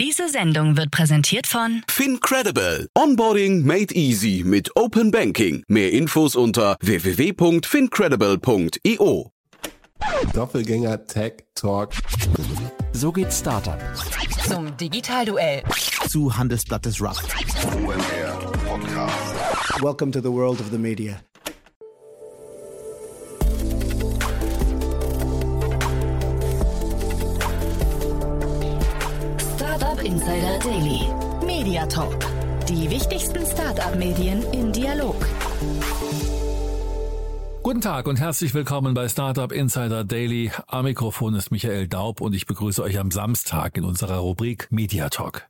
Diese Sendung wird präsentiert von FinCredible. Onboarding made easy mit Open Banking. Mehr Infos unter www.fincredible.io. Doppelgänger Tech Talk. So geht Startup. zum Digitalduell. Zu Handelsblattes Rap. Welcome to the world of the media. Insider Daily. Media Talk. Die wichtigsten Startup-Medien im Dialog. Guten Tag und herzlich willkommen bei Startup Insider Daily. Am Mikrofon ist Michael Daub und ich begrüße euch am Samstag in unserer Rubrik Media Talk.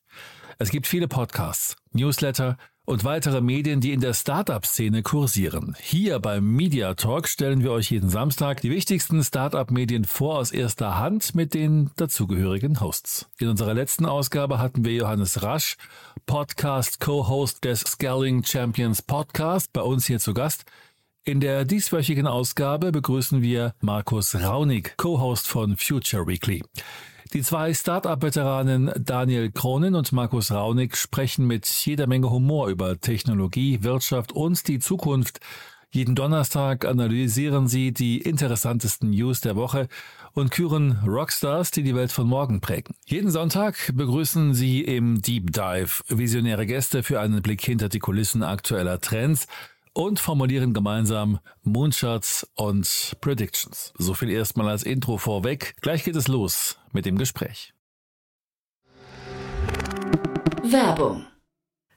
Es gibt viele Podcasts, Newsletter und weitere Medien, die in der Startup-Szene kursieren. Hier beim Media Talk stellen wir euch jeden Samstag die wichtigsten Startup-Medien vor aus erster Hand mit den dazugehörigen Hosts. In unserer letzten Ausgabe hatten wir Johannes Rasch, Podcast-Co-Host des Scaling Champions Podcast, bei uns hier zu Gast. In der dieswöchigen Ausgabe begrüßen wir Markus Raunig, Co-Host von Future Weekly. Die zwei Startup-Veteranen Daniel Kronen und Markus Raunig sprechen mit jeder Menge Humor über Technologie, Wirtschaft und die Zukunft. Jeden Donnerstag analysieren sie die interessantesten News der Woche und küren Rockstars, die die Welt von morgen prägen. Jeden Sonntag begrüßen sie im Deep Dive visionäre Gäste für einen Blick hinter die Kulissen aktueller Trends und formulieren gemeinsam Moonshots und Predictions. So viel erstmal als Intro vorweg. Gleich geht es los mit dem Gespräch. Werbung.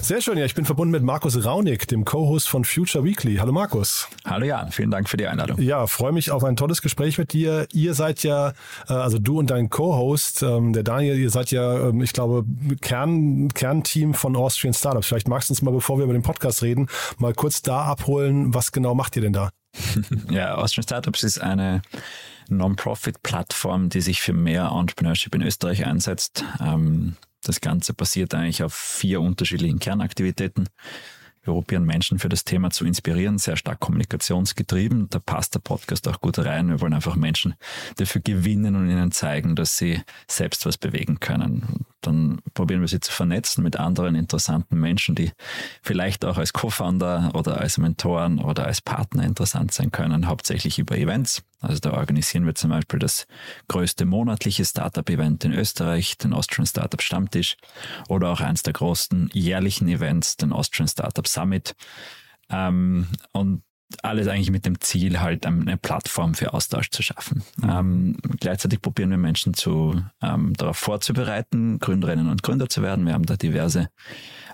Sehr schön, ja, ich bin verbunden mit Markus Raunig, dem Co-Host von Future Weekly. Hallo Markus. Hallo Jan, vielen Dank für die Einladung. Ja, freue mich auf ein tolles Gespräch mit dir. Ihr seid ja, äh, also du und dein Co-Host, ähm, der Daniel, ihr seid ja, ähm, ich glaube, Kern, Kernteam von Austrian Startups. Vielleicht magst du uns mal, bevor wir über den Podcast reden, mal kurz da abholen, was genau macht ihr denn da? Ja, Austrian Startups ist eine Non-Profit-Plattform, die sich für mehr Entrepreneurship in Österreich einsetzt. Ähm, Das Ganze basiert eigentlich auf vier unterschiedlichen Kernaktivitäten. Wir probieren Menschen für das Thema zu inspirieren, sehr stark kommunikationsgetrieben. Da passt der Podcast auch gut rein. Wir wollen einfach Menschen dafür gewinnen und ihnen zeigen, dass sie selbst was bewegen können. Dann probieren wir sie zu vernetzen mit anderen interessanten Menschen, die vielleicht auch als Co-Founder oder als Mentoren oder als Partner interessant sein können, hauptsächlich über Events. Also da organisieren wir zum Beispiel das größte monatliche Startup-Event in Österreich, den Austrian Startup Stammtisch, oder auch eins der großen jährlichen Events, den Austrian Startup Summit. Ähm, und alles eigentlich mit dem Ziel, halt eine Plattform für Austausch zu schaffen. Ähm, gleichzeitig probieren wir Menschen zu, ähm, darauf vorzubereiten, Gründerinnen und Gründer zu werden. Wir haben da diverse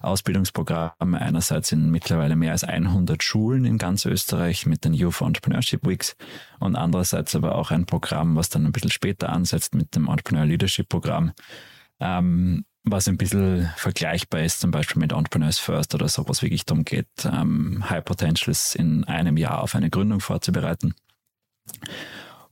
Ausbildungsprogramme, einerseits in mittlerweile mehr als 100 Schulen in ganz Österreich mit den Youth Entrepreneurship Weeks und andererseits aber auch ein Programm, was dann ein bisschen später ansetzt mit dem Entrepreneur Leadership Programm, ähm, was ein bisschen vergleichbar ist, zum Beispiel mit Entrepreneurs First oder so, was wirklich darum geht, ähm, High Potentials in einem Jahr auf eine Gründung vorzubereiten.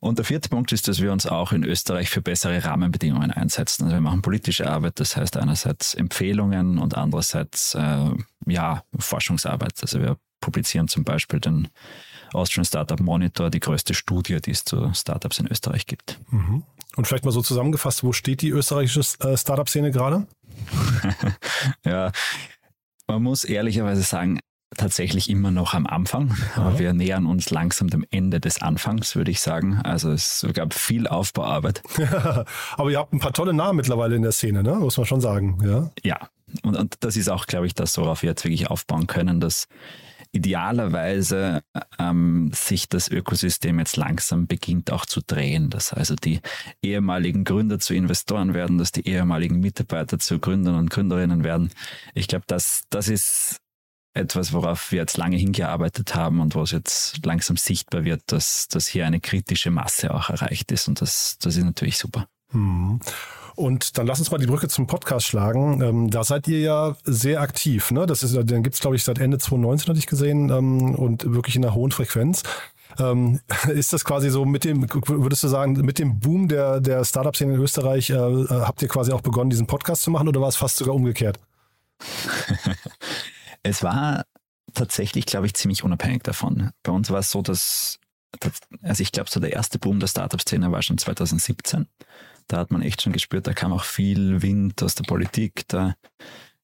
Und der vierte Punkt ist, dass wir uns auch in Österreich für bessere Rahmenbedingungen einsetzen. Also wir machen politische Arbeit, das heißt einerseits Empfehlungen und andererseits äh, ja Forschungsarbeit. Also wir publizieren zum Beispiel den Austrian Startup Monitor, die größte Studie, die es zu Startups in Österreich gibt. Und vielleicht mal so zusammengefasst, wo steht die österreichische äh, Startup-Szene gerade? Ja, man muss ehrlicherweise sagen, tatsächlich immer noch am Anfang, aber wir nähern uns langsam dem Ende des Anfangs, würde ich sagen. Also es gab viel Aufbauarbeit. Aber ihr habt ein paar tolle Namen mittlerweile in der Szene, ne? muss man schon sagen. Ja. Ja, und, und das ist auch, glaube ich, das, worauf wir jetzt wirklich aufbauen können, dass idealerweise ähm, sich das Ökosystem jetzt langsam beginnt auch zu drehen, dass also die ehemaligen Gründer zu Investoren werden, dass die ehemaligen Mitarbeiter zu Gründern und Gründerinnen werden. Ich glaube, das, das ist etwas, worauf wir jetzt lange hingearbeitet haben und wo es jetzt langsam sichtbar wird, dass, dass hier eine kritische Masse auch erreicht ist. Und das, das ist natürlich super. Hm. Und dann lass uns mal die Brücke zum Podcast schlagen. Ähm, da seid ihr ja sehr aktiv. Ne? Das ist, den gibt's glaube ich, seit Ende 2019, hatte ich gesehen, ähm, und wirklich in einer hohen Frequenz. Ähm, ist das quasi so mit dem, würdest du sagen, mit dem Boom der, der Startup-Szene in Österreich, äh, äh habt ihr quasi auch begonnen, diesen Podcast zu machen oder war es fast sogar umgekehrt? es war tatsächlich, glaube ich, ziemlich unabhängig davon. Bei uns war es so, dass, also ich glaube, so der erste Boom der Startup-Szene war schon 2017. Da hat man echt schon gespürt, da kam auch viel Wind aus der Politik, da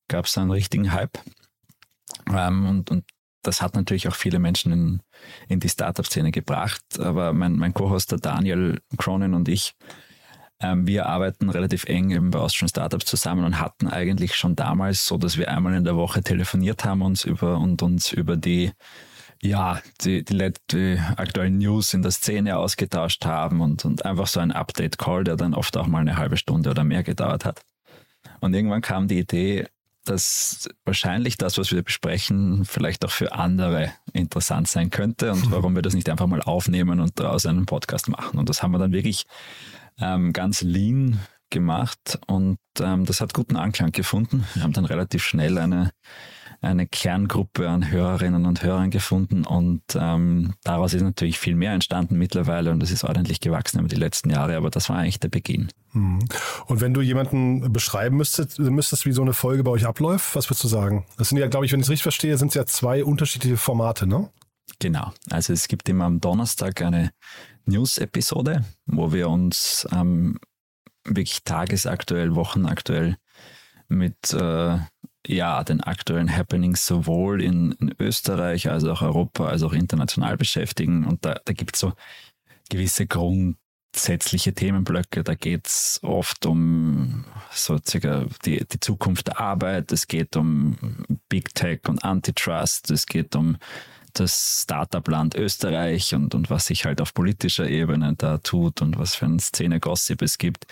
gab es einen richtigen Hype. Ähm, und, und das hat natürlich auch viele Menschen in, in die Startup-Szene gebracht. Aber mein, mein Co-Host, der Daniel Cronin und ich, ähm, wir arbeiten relativ eng eben bei Austrian Startups zusammen und hatten eigentlich schon damals so, dass wir einmal in der Woche telefoniert haben uns über, und uns über die ja, die, die, die aktuellen News in der Szene ausgetauscht haben und, und einfach so ein Update-Call, der dann oft auch mal eine halbe Stunde oder mehr gedauert hat. Und irgendwann kam die Idee, dass wahrscheinlich das, was wir besprechen, vielleicht auch für andere interessant sein könnte und warum wir das nicht einfach mal aufnehmen und daraus einen Podcast machen. Und das haben wir dann wirklich ähm, ganz lean gemacht und ähm, das hat guten Anklang gefunden. Wir haben dann relativ schnell eine eine Kerngruppe an Hörerinnen und Hörern gefunden und ähm, daraus ist natürlich viel mehr entstanden mittlerweile und das ist ordentlich gewachsen über die letzten Jahre, aber das war eigentlich der Beginn. Mhm. Und wenn du jemanden beschreiben müsstest, müsstest, wie so eine Folge bei euch abläuft, was würdest du sagen? Das sind ja, glaube ich, wenn ich es richtig verstehe, sind es ja zwei unterschiedliche Formate, ne? Genau. Also es gibt immer am Donnerstag eine News-Episode, wo wir uns ähm, wirklich tagesaktuell, wochenaktuell mit äh, ja, den aktuellen Happenings sowohl in, in, Österreich als auch Europa als auch international beschäftigen. Und da, da gibt es so gewisse grundsätzliche Themenblöcke. Da geht es oft um so circa die, die Zukunft der Arbeit, es geht um Big Tech und Antitrust, es geht um das Startup-Land Österreich und, und was sich halt auf politischer Ebene da tut und was für eine Szene-Gossip es gibt.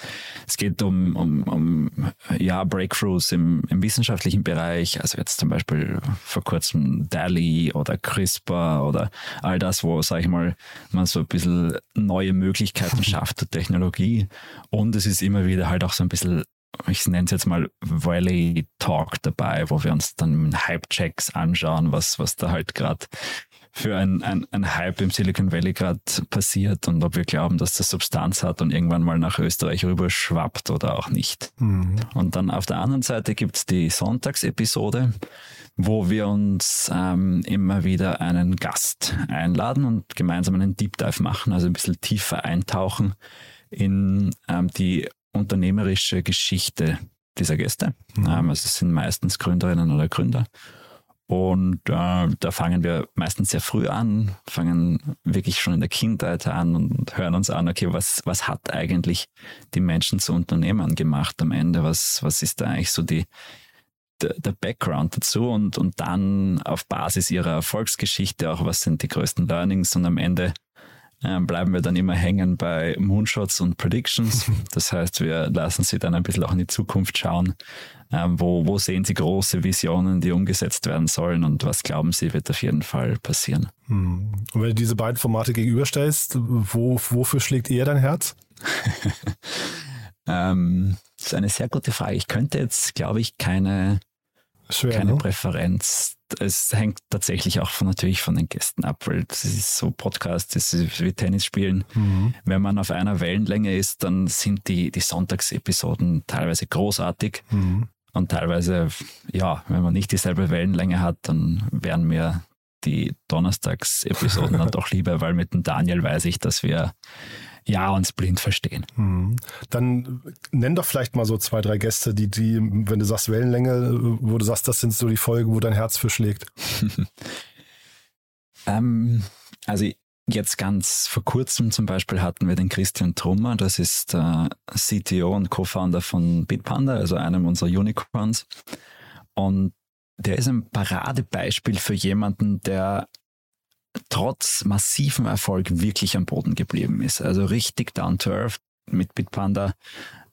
Es geht um, um, um ja, Breakthroughs im, im wissenschaftlichen Bereich, also jetzt zum Beispiel vor kurzem DALI oder CRISPR oder all das, wo, sag ich mal, man so ein bisschen neue Möglichkeiten schafft der Technologie. Und es ist immer wieder halt auch so ein bisschen ich nenne es jetzt mal Valley Talk dabei, wo wir uns dann Hype-Checks anschauen, was, was da halt gerade für ein, ein, ein Hype im Silicon Valley gerade passiert und ob wir glauben, dass das Substanz hat und irgendwann mal nach Österreich rüber schwappt oder auch nicht. Mhm. Und dann auf der anderen Seite gibt's die Sonntagsepisode, wo wir uns ähm, immer wieder einen Gast einladen und gemeinsam einen Deep Dive machen, also ein bisschen tiefer eintauchen in ähm, die unternehmerische Geschichte dieser Gäste. Mhm. Ähm, also es sind meistens Gründerinnen oder Gründer. Und äh, da fangen wir meistens sehr früh an, fangen wirklich schon in der Kindheit an und hören uns an, okay, was, was hat eigentlich die Menschen zu Unternehmern gemacht am Ende? Was, was ist da eigentlich so die, der, der Background dazu? Und, und dann auf Basis ihrer Erfolgsgeschichte auch, was sind die größten Learnings? Und am Ende ähm, bleiben wir dann immer hängen bei Moonshots und Predictions. Das heißt, wir lassen sie dann ein bisschen auch in die Zukunft schauen. Ähm, wo, wo sehen Sie große Visionen, die umgesetzt werden sollen und was glauben Sie, wird auf jeden Fall passieren? Hm. Und wenn du diese beiden Formate gegenüberstellst, wo, wofür schlägt eher dein Herz? ähm, das ist eine sehr gute Frage. Ich könnte jetzt, glaube ich, keine, Schwer, keine ne? Präferenz es hängt tatsächlich auch von, natürlich von den Gästen ab, weil das ist so Podcast, das ist wie Tennis spielen. Mhm. Wenn man auf einer Wellenlänge ist, dann sind die, die Sonntagsepisoden teilweise großartig. Mhm. Und teilweise, ja, wenn man nicht dieselbe Wellenlänge hat, dann wären mir die Donnerstagsepisoden dann doch lieber, weil mit dem Daniel weiß ich, dass wir ja uns blind verstehen. Hm. Dann nenn doch vielleicht mal so zwei, drei Gäste, die, die, wenn du sagst Wellenlänge, wo du sagst, das sind so die Folgen, wo dein Herz für schlägt. ähm, also jetzt ganz vor kurzem zum Beispiel hatten wir den Christian Trummer, das ist äh, CTO und Co-Founder von Bitpanda, also einem unserer Unicorns. Und der ist ein Paradebeispiel für jemanden, der trotz massivem Erfolg wirklich am Boden geblieben ist. Also richtig down to earth mit Bitpanda.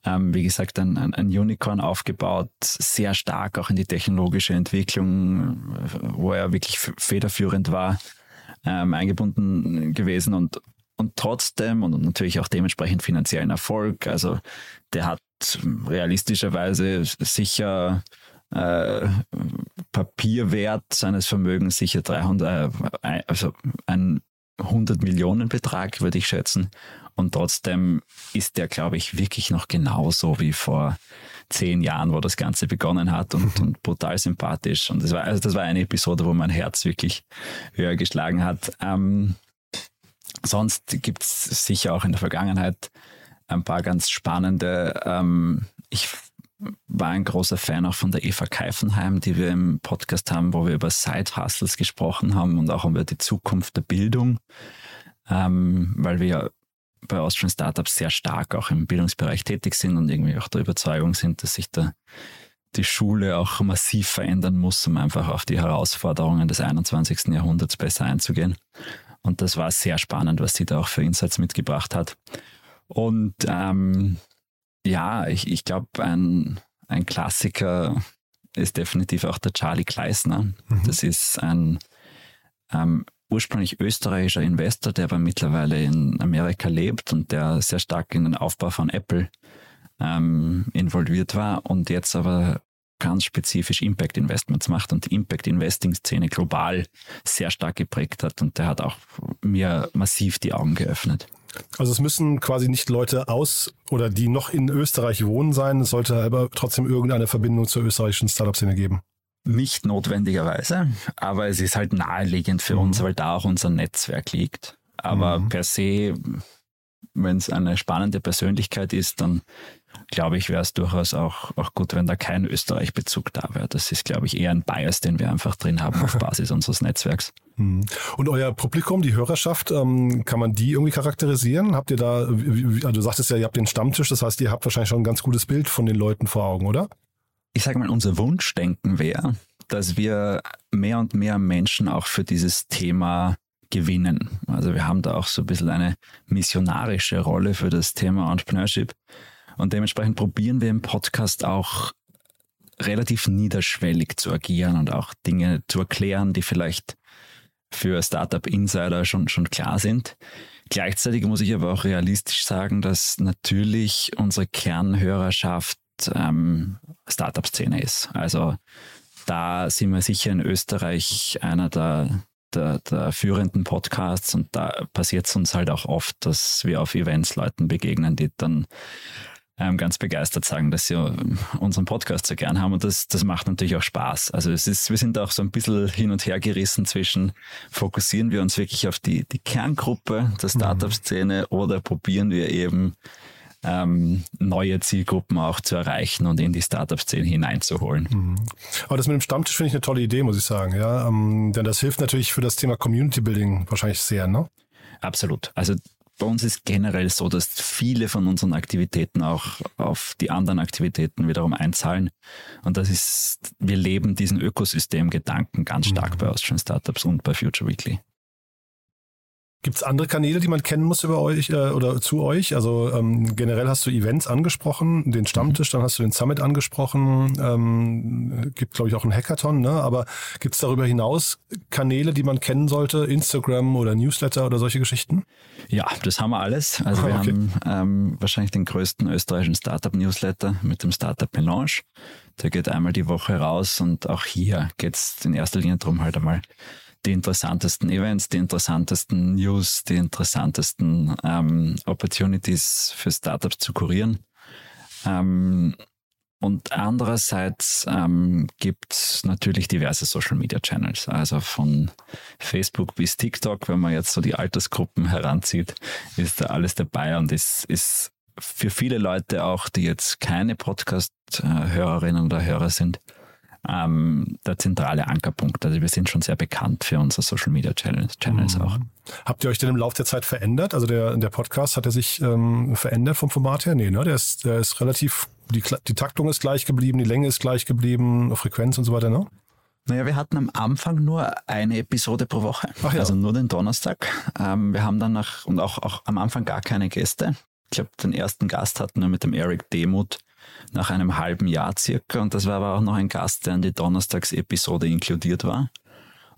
Ähm, wie gesagt, ein, ein, ein, Unicorn aufgebaut, sehr stark auch in die technologische Entwicklung, wo er wirklich federführend war, ähm, eingebunden gewesen und, und trotzdem und natürlich auch dementsprechend finanziellen Erfolg. Also der hat realistischerweise sicher äh, Papierwert seines Vermögens sicher 300, äh, also ein 100 Millionen Betrag, würde ich schätzen. Und trotzdem ist der, glaube ich, wirklich noch genauso wie vor zehn Jahren, wo das Ganze begonnen hat und, und brutal sympathisch. Und das war, also das war eine Episode, wo mein Herz wirklich höher geschlagen hat. Ähm, sonst gibt es sicher auch in der Vergangenheit ein paar ganz spannende. Ähm, ich war ein großer Fan auch von der Eva Keifenheim, die wir im Podcast haben, wo wir über Side-Hustles gesprochen haben und auch über die Zukunft der Bildung, ähm, weil wir bei Austrian Startups sehr stark auch im Bildungsbereich tätig sind und irgendwie auch der Überzeugung sind, dass sich da die Schule auch massiv verändern muss, um einfach auf die Herausforderungen des 21. Jahrhunderts besser einzugehen. Und das war sehr spannend, was sie da auch für Insights mitgebracht hat. Und ähm, ja, ich, ich glaube, ein, ein Klassiker ist definitiv auch der Charlie Kleisner. Mhm. Das ist ein ähm, ursprünglich österreichischer Investor, der aber mittlerweile in Amerika lebt und der sehr stark in den Aufbau von Apple ähm, involviert war und jetzt aber ganz spezifisch Impact Investments macht und die Impact Investing Szene global sehr stark geprägt hat und der hat auch mir massiv die Augen geöffnet. Also es müssen quasi nicht Leute aus oder die noch in Österreich wohnen sein, es sollte aber trotzdem irgendeine Verbindung zur österreichischen Startup-Szene geben. Nicht notwendigerweise, aber es ist halt naheliegend für mhm. uns, weil da auch unser Netzwerk liegt. Aber mhm. per se, wenn es eine spannende Persönlichkeit ist, dann glaube ich, wäre es durchaus auch, auch gut, wenn da kein Österreich-Bezug da wäre. Das ist, glaube ich, eher ein Bias, den wir einfach drin haben auf Basis unseres Netzwerks. Mhm. Und euer Publikum, die Hörerschaft, ähm, kann man die irgendwie charakterisieren? Habt ihr da, also du sagtest ja, ihr habt den Stammtisch, das heißt, ihr habt wahrscheinlich schon ein ganz gutes Bild von den Leuten vor Augen, oder? Ich sage mal, unser Wunschdenken wäre, dass wir mehr und mehr Menschen auch für dieses Thema gewinnen. Also wir haben da auch so ein bisschen eine missionarische Rolle für das Thema Entrepreneurship. Und dementsprechend probieren wir im Podcast auch relativ niederschwellig zu agieren und auch Dinge zu erklären, die vielleicht für Startup Insider schon, schon klar sind. Gleichzeitig muss ich aber auch realistisch sagen, dass natürlich unsere Kernhörerschaft ähm, Startup-Szene ist. Also da sind wir sicher in Österreich einer der, der, der führenden Podcasts und da passiert es uns halt auch oft, dass wir auf Events Leuten begegnen, die dann ähm, ganz begeistert sagen, dass sie unseren Podcast so gern haben und das, das macht natürlich auch Spaß. Also es ist, wir sind auch so ein bisschen hin und her gerissen zwischen, fokussieren wir uns wirklich auf die, die Kerngruppe der mhm. Startup-Szene oder probieren wir eben ähm, neue Zielgruppen auch zu erreichen und in die Startup-Szene hineinzuholen. Mhm. Aber das mit dem Stammtisch finde ich eine tolle Idee, muss ich sagen. Ja, ähm, denn das hilft natürlich für das Thema Community Building wahrscheinlich sehr, ne? Absolut. Also bei uns ist generell so, dass viele von unseren Aktivitäten auch auf die anderen Aktivitäten wiederum einzahlen. Und das ist, wir leben diesen Ökosystemgedanken ganz stark mhm. bei Austrian Startups und bei Future Weekly. Gibt es andere Kanäle, die man kennen muss über euch äh, oder zu euch? Also ähm, generell hast du Events angesprochen, den Stammtisch, dann hast du den Summit angesprochen, ähm, gibt glaube ich auch einen Hackathon, ne? aber gibt es darüber hinaus Kanäle, die man kennen sollte, Instagram oder Newsletter oder solche Geschichten? Ja, das haben wir alles. Also wir okay. haben ähm, wahrscheinlich den größten österreichischen Startup-Newsletter mit dem Startup Melange. Der geht einmal die Woche raus und auch hier geht es in erster Linie darum, halt einmal die interessantesten Events, die interessantesten News, die interessantesten ähm, Opportunities für Startups zu kurieren. Ähm, und andererseits ähm, gibt es natürlich diverse Social Media Channels, also von Facebook bis TikTok, wenn man jetzt so die Altersgruppen heranzieht, ist da alles dabei und ist, ist für viele Leute auch, die jetzt keine Podcast-Hörerinnen oder Hörer sind, ähm, der zentrale Ankerpunkt. Also wir sind schon sehr bekannt für unsere Social Media Channels, Channels mhm. auch. Habt ihr euch denn im Laufe der Zeit verändert? Also der, der Podcast hat er sich ähm, verändert vom Format her? Nee, ne? Der ist, der ist relativ, die, die Taktung ist gleich geblieben, die Länge ist gleich geblieben, Frequenz und so weiter, ne? Naja, wir hatten am Anfang nur eine Episode pro Woche, Ach ja. also nur den Donnerstag. Ähm, wir haben dann nach, und auch, auch am Anfang gar keine Gäste. Ich glaube, den ersten Gast hatten wir mit dem Eric Demuth nach einem halben Jahr circa. Und das war aber auch noch ein Gast, der in die Donnerstagsepisode inkludiert war.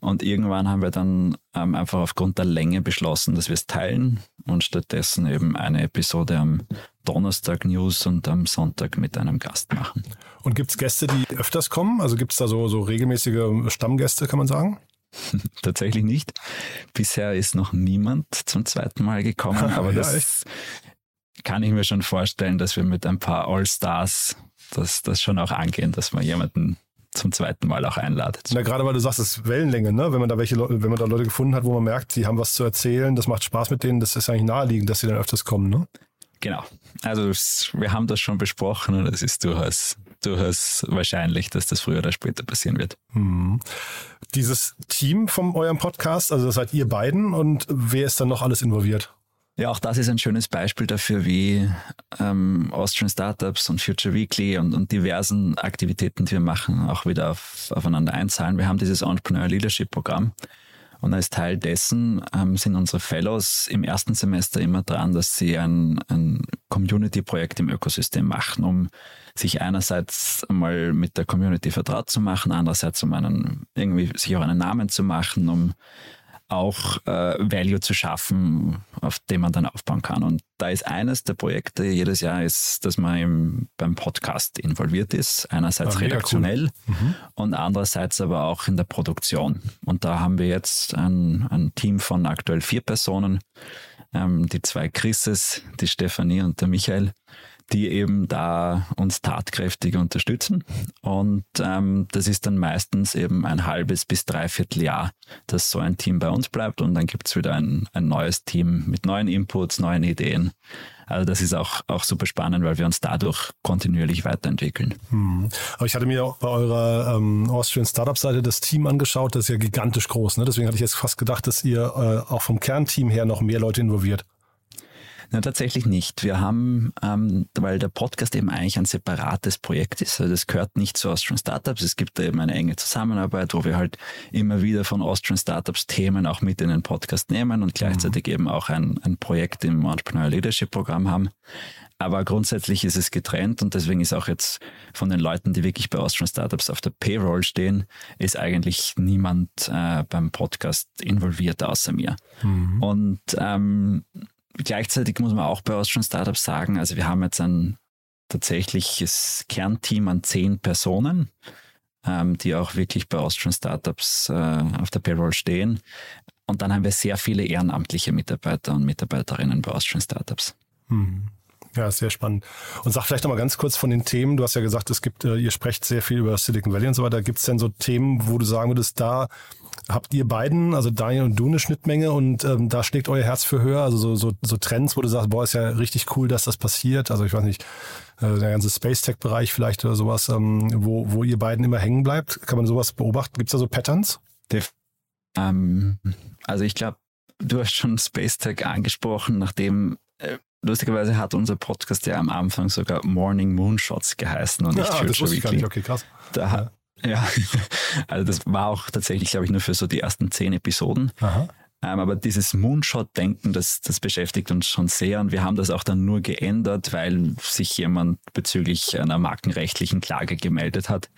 Und irgendwann haben wir dann ähm, einfach aufgrund der Länge beschlossen, dass wir es teilen und stattdessen eben eine Episode am Donnerstag News und am Sonntag mit einem Gast machen. Und gibt es Gäste, die öfters kommen? Also gibt es da so, so regelmäßige Stammgäste, kann man sagen? Tatsächlich nicht. Bisher ist noch niemand zum zweiten Mal gekommen, aber Ja, das? Kann ich mir schon vorstellen, dass wir mit ein paar All-Stars das, das schon auch angehen, dass man jemanden zum zweiten Mal auch einladet. Na, gerade weil du sagst, es ist Wellenlänge, ne? Wenn man da welche Leute, wenn man da Leute gefunden hat, wo man merkt, die haben was zu erzählen, das macht Spaß mit denen, das ist eigentlich naheliegend, dass sie dann öfters kommen, ne? Genau. Also wir haben das schon besprochen und es ist durchaus, durchaus wahrscheinlich, dass das früher oder später passieren wird. Hm. Dieses Team von eurem Podcast, also das seid ihr beiden und wer ist dann noch alles involviert? Ja, auch das ist ein schönes Beispiel dafür, wie ähm, Austrian Startups und Future Weekly und, und diversen Aktivitäten, die wir machen, auch wieder auf, aufeinander einzahlen. Wir haben dieses Entrepreneur Leadership Programm und als Teil dessen ähm, sind unsere Fellows im ersten Semester immer dran, dass sie ein, ein Community-Projekt im Ökosystem machen, um sich einerseits einmal mit der Community vertraut zu machen, andererseits um einen, irgendwie sich auch einen Namen zu machen, um auch äh, Value zu schaffen, auf dem man dann aufbauen kann. Und da ist eines der Projekte jedes Jahr, ist, dass man im, beim Podcast involviert ist. Einerseits Ah, redaktionell und andererseits aber auch in der Produktion. Und da haben wir jetzt ein, ein Team von aktuell vier Personen, ähm, die zwei Chrises, die Stefanie und der Michael, die eben da uns tatkräftig unterstützen. Und ähm, das ist dann meistens eben ein halbes bis dreiviertel Jahr, dass so ein Team bei uns bleibt und dann gibt's wieder ein, ein neues Team mit neuen Inputs, neuen Ideen. Also das ist auch, auch super spannend, weil wir uns dadurch kontinuierlich weiterentwickeln. Hm. Aber ich hatte mir auch bei eurer ähm, Austrian Startup-Seite das Team angeschaut, das ist ja gigantisch groß. Ne? Deswegen hatte ich jetzt fast gedacht, dass ihr äh, auch vom Kernteam her noch mehr Leute involviert. Na, tatsächlich nicht. Wir haben, ähm, weil der Podcast eben eigentlich ein separates Projekt ist, also das gehört nicht zu Austrian Startups. Es gibt da eben eine enge Zusammenarbeit, wo wir halt immer wieder von Austrian Startups Themen auch mit in den Podcast nehmen und gleichzeitig eben auch ein, ein Projekt im Entrepreneur Leadership Programm haben. Aber grundsätzlich ist es getrennt und deswegen ist auch jetzt von den Leuten, die wirklich bei Austrian Startups auf der Payroll stehen, ist eigentlich niemand äh, beim Podcast involviert außer mir. Und ähm, gleichzeitig muss man auch bei Austrian Startups sagen, also wir haben jetzt ein tatsächliches Kernteam an zehn Personen, ähm, die auch wirklich bei Austrian Startups äh, auf der Payroll stehen. Und dann haben wir sehr viele ehrenamtliche Mitarbeiter und Mitarbeiterinnen bei Austrian Startups. Hm. Ja, sehr spannend. Und sag vielleicht noch mal ganz kurz von den Themen. Du hast ja gesagt, es gibt, äh, ihr sprecht sehr viel über Silicon Valley und so weiter. Gibt es denn so Themen, wo du sagen würdest, da habt ihr beiden, also Daniel und du, eine Schnittmenge und ähm, da schlägt euer Herz für höher? Also so, so, so Trends, wo du sagst, boah, ist ja richtig cool, dass das passiert. Also ich weiß nicht, äh, der ganze Space Tech-Bereich vielleicht oder sowas, ähm, wo, wo ihr beiden immer hängen bleibt. Kann man sowas beobachten? Gibt es da so Patterns? Ähm, also ich glaube, du hast schon Space Tech angesprochen, nachdem äh, lustigerweise hat unser Podcast ja am Anfang sogar Morning Moonshots geheißen und nicht Ja, das Future Weekly. nicht. Okay, krass. Da, ja. also das war auch tatsächlich, glaube ich, nur für so die ersten zehn Episoden. Aha. Ähm, aber dieses Moonshot-Denken, das, das beschäftigt uns schon sehr und wir haben das auch dann nur geändert, weil sich jemand bezüglich einer markenrechtlichen Klage gemeldet hat.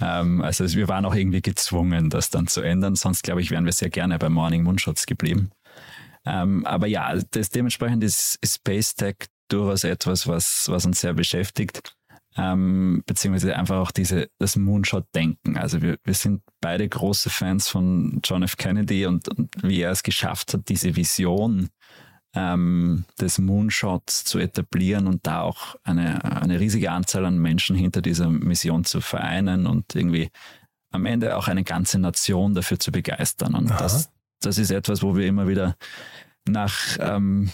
Ähm, also wir waren auch irgendwie gezwungen, das dann zu ändern, sonst glaube ich, wären wir sehr gerne bei Morning Moonshots geblieben. Ähm, aber ja, das, dementsprechend ist, ist Space Tech durchaus etwas, was, was uns sehr beschäftigt. Ähm, beziehungsweise einfach auch diese, das Moonshot-Denken. Also wir, wir sind beide große Fans von John F. Kennedy und, und wie er es geschafft hat, diese Vision ähm, des Moonshots zu etablieren und da auch eine, eine riesige Anzahl an Menschen hinter dieser Mission zu vereinen und irgendwie am Ende auch eine ganze Nation dafür zu begeistern. Und Aha. das, das ist etwas, wo wir immer wieder nach, ähm,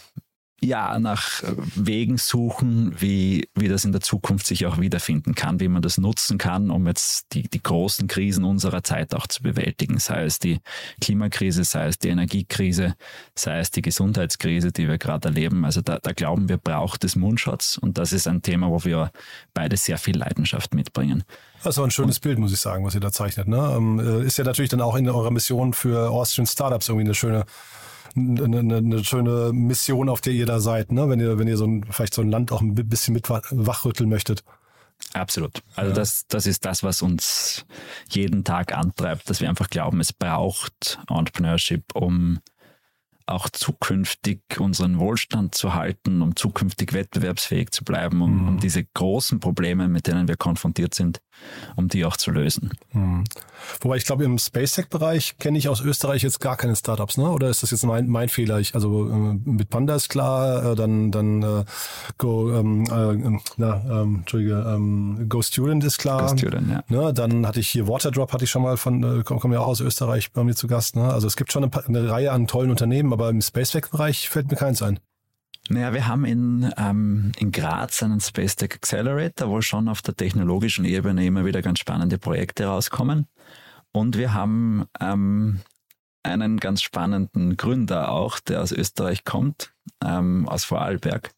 ja, nach Wegen suchen, wie, wie das in der Zukunft sich auch wiederfinden kann, wie man das nutzen kann, um jetzt die, die großen Krisen unserer Zeit auch zu bewältigen, sei es die Klimakrise, sei es die Energiekrise, sei es die Gesundheitskrise, die wir gerade erleben. Also da, da glauben wir, braucht es Mundschutz und das ist ein Thema, wo wir beide sehr viel Leidenschaft mitbringen. Das war ein schönes Bild, muss ich sagen, was ihr da zeichnet. Ne? Ähm, äh, ist ja natürlich dann auch in eurer Mission für Austrian Startups irgendwie eine schöne eine, eine, eine schöne Mission, auf der ihr da seid, ne? wenn ihr, wenn ihr so ein, vielleicht so ein Land auch ein bisschen mit wachrütteln möchtet. Absolut. Also ja. das, das ist das, was uns jeden Tag antreibt, dass wir einfach glauben, es braucht Entrepreneurship, um auch zukünftig unseren Wohlstand zu halten, um zukünftig wettbewerbsfähig zu bleiben, um, mhm. um diese großen Probleme, mit denen wir konfrontiert sind, um die auch zu lösen. Mhm. Wobei ich glaube, im SpaceTech-Bereich kenne ich aus Österreich jetzt gar keine Startups, ne? Oder ist das jetzt mein, mein Fehler? Ich, also äh, mit Panda ist klar, äh, dann dann äh, Go, ähm, äh, na, ähm, Entschuldige, ähm, Go Student ist klar. Go Student, ja. Ne? Dann hatte ich hier Waterdrop, hatte ich schon mal von, äh, kommen komm ja auch aus Österreich bei mir zu Gast. Ne? Also es gibt schon eine, eine Reihe an tollen Unternehmen, aber im SpaceTech-Bereich fällt mir keins ein. Naja, wir haben in, ähm, in Graz einen Space Tech Accelerator, wo schon auf der technologischen Ebene immer wieder ganz spannende Projekte rauskommen. Und wir haben ähm, einen ganz spannenden Gründer auch, der aus Österreich kommt, ähm, aus Vorarlberg,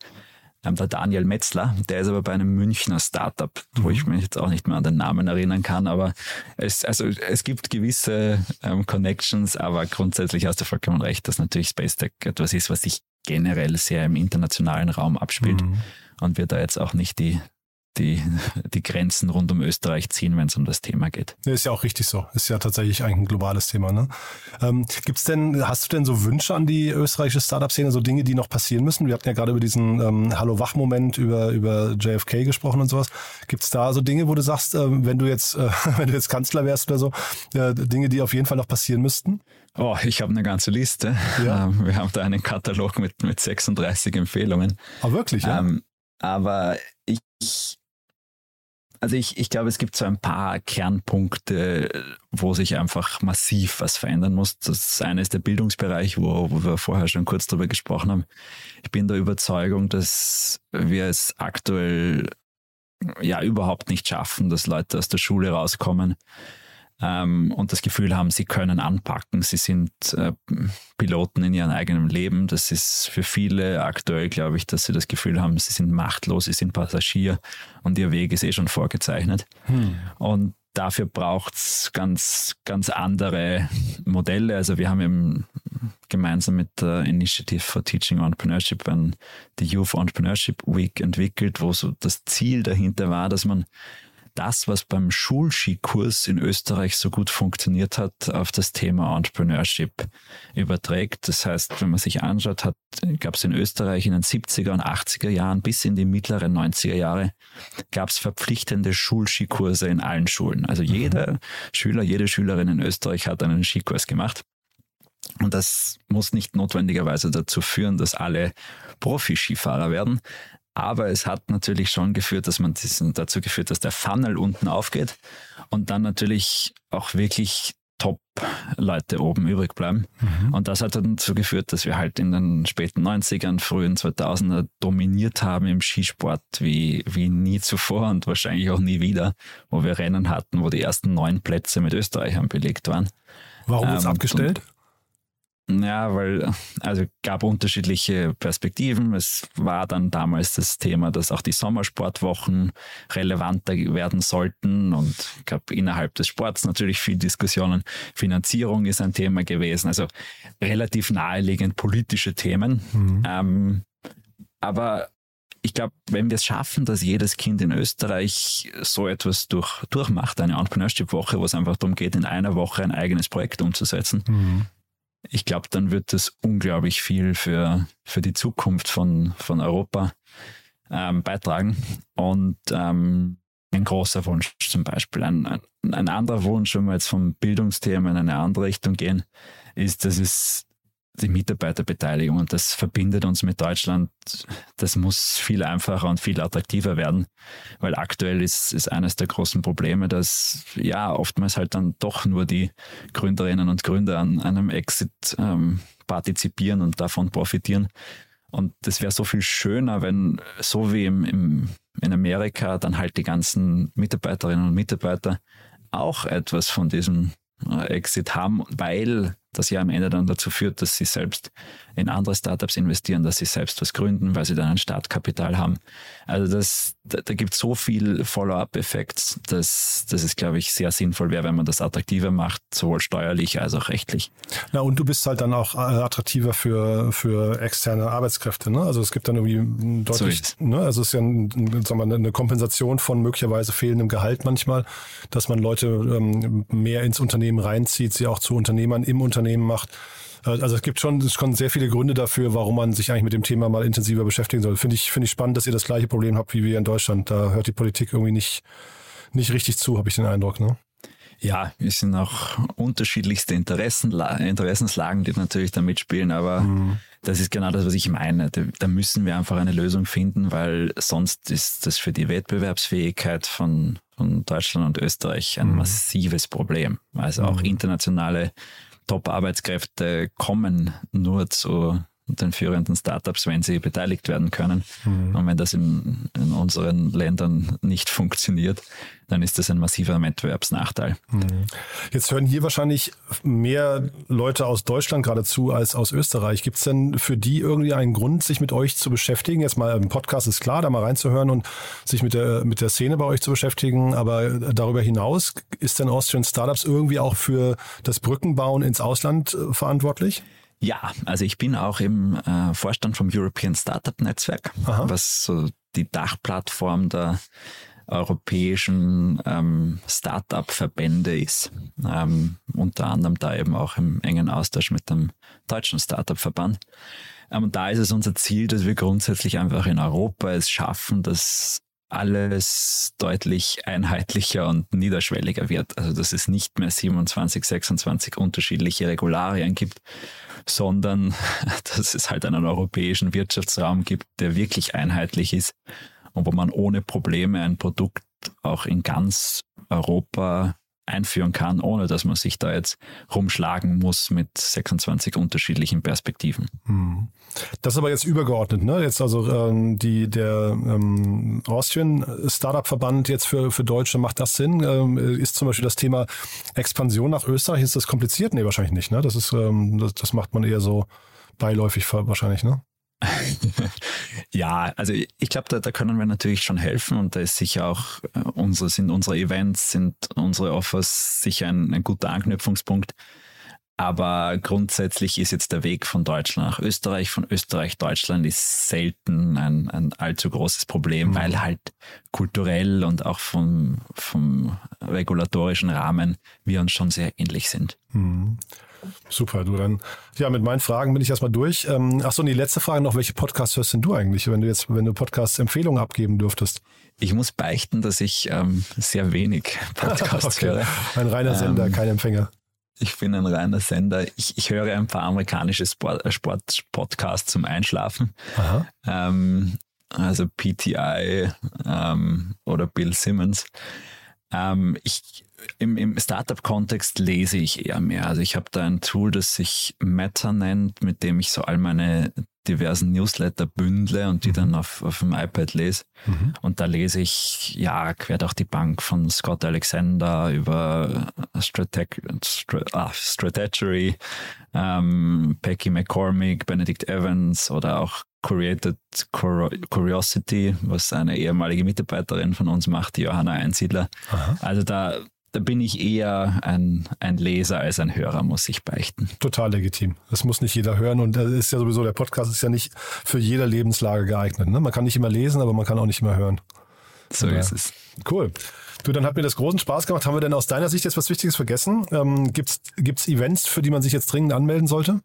der Daniel Metzler. Der ist aber bei einem Münchner Startup, mhm. wo ich mich jetzt auch nicht mehr an den Namen erinnern kann, aber es, also, es gibt gewisse ähm, Connections, aber grundsätzlich hast du vollkommen recht, dass natürlich Space Tech etwas ist, was sich generell sehr im internationalen Raum abspielt mhm. und wir da jetzt auch nicht die die, die Grenzen rund um Österreich ziehen, wenn es um das Thema geht. Ja, ist ja auch richtig so. Ist ja tatsächlich eigentlich ein globales Thema. Ne? Ähm, gibt's denn, hast du denn so Wünsche an die österreichische Startup-Szene, so Dinge, die noch passieren müssen? Wir hatten ja gerade über diesen ähm, Hallo-Wach-Moment über, über JFK gesprochen und sowas. Gibt es da so Dinge, wo du sagst, äh, wenn du jetzt, äh, wenn du jetzt Kanzler wärst oder so, äh, Dinge, die auf jeden Fall noch passieren müssten? Oh, ich habe eine ganze Liste. Ja. Ähm, wir haben da einen Katalog mit, mit 36 Empfehlungen. Ah, wirklich, ja? Ähm, aber ich, also ich, ich glaube, es gibt so ein paar Kernpunkte, wo sich einfach massiv was verändern muss. Das eine ist der Bildungsbereich, wo, wo wir vorher schon kurz drüber gesprochen haben. Ich bin der Überzeugung, dass wir es aktuell ja überhaupt nicht schaffen, dass Leute aus der Schule rauskommen ähm, und das Gefühl haben, sie können anpacken. Sie sind äh, Piloten in ihrem eigenen Leben. Das ist für viele aktuell, glaube ich, dass sie das Gefühl haben, sie sind machtlos, sie sind Passagier und ihr Weg ist eh schon vorgezeichnet. Hm. Und dafür braucht es ganz, ganz andere Modelle. Also wir haben eben gemeinsam mit der Initiative for Teaching Entrepreneurship die Youth Entrepreneurship Week entwickelt, wo so das Ziel dahinter war, dass man das, was beim Schulskikurs in Österreich so gut funktioniert hat, auf das Thema Entrepreneurship überträgt. Das heißt, wenn man sich anschaut, hat, gab es in Österreich in den 70er und 80er Jahren bis in die mittleren 90er Jahre, gab es verpflichtende Schulskikurse in allen Schulen. Also jeder mhm. Schüler, jede Schülerin in Österreich hat einen Skikurs gemacht. Und das muss nicht notwendigerweise dazu führen, dass alle Profi-Skifahrer werden. Aber es hat natürlich schon geführt, dass man diesen, dazu geführt, dass der Funnel unten aufgeht und dann natürlich auch wirklich Top-Leute oben übrig bleiben. Mhm. Und das hat dann dazu geführt, dass wir halt in den späten 90ern, frühen 2000er dominiert haben im Skisport wie, wie nie zuvor und wahrscheinlich auch nie wieder, wo wir Rennen hatten, wo die ersten neun Plätze mit Österreichern belegt waren. Warum ist ähm, abgestellt? Ja, weil also gab unterschiedliche Perspektiven. Es war dann damals das Thema, dass auch die Sommersportwochen relevanter werden sollten und gab innerhalb des Sports natürlich viel Diskussionen. Finanzierung ist ein Thema gewesen, also relativ naheliegend politische Themen. Mhm. Ähm, aber ich glaube, wenn wir es schaffen, dass jedes Kind in Österreich so etwas durch, durchmacht, eine Entrepreneurship-Woche, wo es einfach darum geht, in einer Woche ein eigenes Projekt umzusetzen, mhm ich glaube, dann wird das unglaublich viel für, für die Zukunft von, von Europa ähm, beitragen. Und ähm, ein großer Wunsch zum Beispiel. Ein, ein, ein anderer Wunsch, wenn wir jetzt vom Bildungsthema in eine andere Richtung gehen, ist, dass es die Mitarbeiterbeteiligung und das verbindet uns mit Deutschland. Das muss viel einfacher und viel attraktiver werden, weil aktuell ist, ist eines der großen Probleme, dass ja oftmals halt dann doch nur die Gründerinnen und Gründer an einem Exit ähm, partizipieren und davon profitieren Und das wäre so viel schöner, wenn so wie im, im, in Amerika dann halt die ganzen Mitarbeiterinnen und Mitarbeiter auch etwas von diesem äh, Exit haben, weil das ja am Ende dann dazu führt, dass sie selbst in andere Startups investieren, dass sie selbst was gründen, weil sie dann ein Startkapital haben. Also das, da, da gibt es so viel Follow-up-Effekts, dass, dass es, glaube ich, sehr sinnvoll wäre, wenn man das attraktiver macht, sowohl steuerlich als auch rechtlich. Na, und du bist halt dann auch äh, attraktiver für, für externe Arbeitskräfte. Ne? Also es gibt dann irgendwie deutlich, so ne? also es ist ja ein, sagen wir, eine Kompensation von möglicherweise fehlendem Gehalt manchmal, dass man Leute ähm, mehr ins Unternehmen reinzieht, sie auch zu Unternehmern im Unternehmen Unternehmen macht. Also es gibt schon, schon sehr viele Gründe dafür, warum man sich eigentlich mit dem Thema mal intensiver beschäftigen soll. Finde ich, finde ich spannend, dass ihr das gleiche Problem habt wie wir in Deutschland. Da hört die Politik irgendwie nicht, nicht richtig zu, habe ich den Eindruck. Ne? Ja, es sind auch unterschiedlichste Interessenla Interessenslagen, die natürlich da mitspielen, aber mhm. das ist genau das, was ich meine. Da, da, müssen wir einfach eine Lösung finden, weil sonst ist das für die Wettbewerbsfähigkeit von, von Deutschland und Österreich ein mhm. massives Problem. Also auch mhm. internationale Top-Arbeitskräfte kommen nur zu den führenden Startups, wenn sie beteiligt werden können. Mhm. Und wenn das in, in, unseren Ländern nicht funktioniert, dann ist das ein massiver Wettbewerbsnachteil. Mhm. Jetzt hören hier wahrscheinlich mehr Leute aus Deutschland geradezu als aus Österreich. Gibt es denn für die irgendwie einen Grund, sich mit euch zu beschäftigen? Jetzt mal im Podcast ist klar, da mal reinzuhören und sich mit der, mit der Szene bei euch zu beschäftigen. Aber darüber hinaus ist denn Austrian Startups irgendwie auch für das Brückenbauen ins Ausland äh, verantwortlich? Ja, also ich bin auch im äh, Vorstand vom European Startup Netzwerk, Aha. was so die Dachplattform der europäischen ähm, Startup-Verbände ist. Ähm, unter anderem da eben auch im engen Austausch mit dem deutschen Startup-Verband. Ähm, und da ist es unser Ziel, dass wir grundsätzlich einfach in Europa es schaffen, dass alles deutlich einheitlicher und niederschwelliger wird. Also dass es nicht mehr 27, 26 unterschiedliche Regularien gibt, sondern dass es halt einen europäischen Wirtschaftsraum gibt, der wirklich einheitlich ist und wo man ohne Probleme ein Produkt auch in ganz Europa einführen kann, ohne dass man sich da jetzt rumschlagen muss mit 26 unterschiedlichen Perspektiven. Hm. Das ist aber jetzt übergeordnet, ne? Jetzt also ähm, die der ähm, Austrian Startup Verband jetzt für für Deutsche macht das Sinn? Ähm, ist zum Beispiel das Thema Expansion nach Österreich ist das kompliziert? Nee, wahrscheinlich nicht. Ne? Das ist ähm, das, das macht man eher so beiläufig wahrscheinlich, ne? ja, also ich glaube, da, da können wir natürlich schon helfen und da ist sicher auch äh, unsere, sind unsere Events, sind unsere Offers sicher ein, ein guter Anknüpfungspunkt. Aber grundsätzlich ist jetzt der Weg von Deutschland nach Österreich, von Österreich Deutschland ist selten ein, ein allzu großes Problem, mhm. weil halt kulturell und auch vom, vom regulatorischen Rahmen wir uns schon sehr ähnlich sind. Mhm. Super, du dann. Ja, mit meinen Fragen bin ich erstmal durch. Ähm, Achso, und die letzte Frage noch, welche Podcasts hörst denn du eigentlich, wenn du jetzt, wenn du Podcast-Empfehlungen abgeben dürftest? Ich muss beichten, dass ich ähm, sehr wenig Podcasts okay. höre. Ein reiner Sender, ähm, kein Empfänger. Ich bin ein reiner Sender. Ich, ich höre ein paar amerikanische Sport, äh, Sport Podcasts zum Einschlafen. Ähm, also PTI ähm, oder Bill Simmons. Ähm, ich im, im Startup-Kontext lese ich eher mehr. Also ich habe da ein Tool, das sich Meta nennt, mit dem ich so all meine diversen Newsletter bündle und die mhm. dann auf, auf dem iPad lese. Mhm. Und da lese ich, ja, quer durch die Bank von Scott Alexander über Strateg Strat ah, Strategy, ähm, Becky McCormick, Benedict Evans oder auch Created Curiosity, was eine ehemalige Mitarbeiterin von uns macht, die Johanna Einsiedler. Aha. Also da, da bin ich eher ein, ein Leser als ein Hörer, muss ich beichten. Total legitim. Das muss nicht jeder hören und das ist ja sowieso, der Podcast ist ja nicht für jede Lebenslage geeignet. Ne? Man kann nicht immer lesen, aber man kann auch nicht immer hören. So ist es. Cool. Du, dann hat mir das großen Spaß gemacht. Haben wir denn aus deiner Sicht jetzt was Wichtiges vergessen? Ähm, Gibt es Events, für die man sich jetzt dringend anmelden sollte?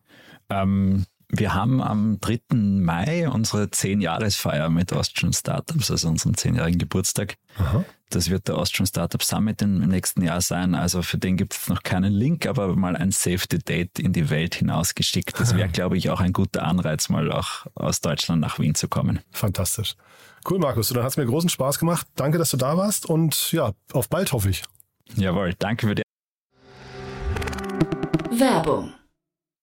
Ähm, wir haben am 3. Mai unsere 10-Jahresfeier mit Austrian Startups, also unseren 10-jährigen Geburtstag. Aha. Das wird der Austrian Startup Summit im nächsten Jahr sein. Also für den gibt es noch keinen Link, aber mal ein Safety Date in die Welt hinausgeschickt. Das wäre, glaube ich, auch ein guter Anreiz, mal auch aus Deutschland nach Wien zu kommen. Fantastisch. Cool, Markus. Dann hat es mir großen Spaß gemacht. Danke, dass du da warst und ja, auf bald hoffe ich. Jawohl, danke für die. Werbung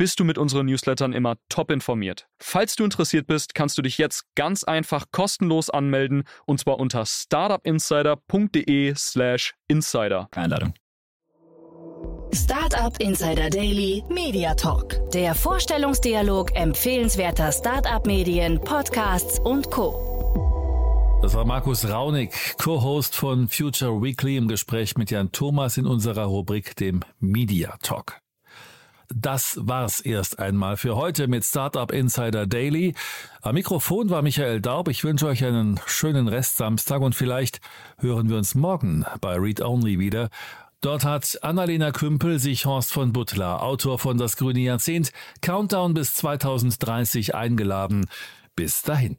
bist du mit unseren Newslettern immer top informiert. Falls du interessiert bist, kannst du dich jetzt ganz einfach kostenlos anmelden und zwar unter startupinsider.de/slash insider. Einladung. Startup Insider Daily Media Talk. Der Vorstellungsdialog empfehlenswerter Startup-Medien, Podcasts und Co. Das war Markus Raunig, Co-Host von Future Weekly im Gespräch mit Jan Thomas in unserer Rubrik dem Media Talk. Das war's erst einmal für heute mit Startup Insider Daily. Am Mikrofon war Michael Daub. Ich wünsche euch einen schönen Rest Samstag und vielleicht hören wir uns morgen bei Read Only wieder. Dort hat Annalena Kümpel sich Horst von Butler, Autor von Das grüne Jahrzehnt, Countdown bis 2030 eingeladen. Bis dahin.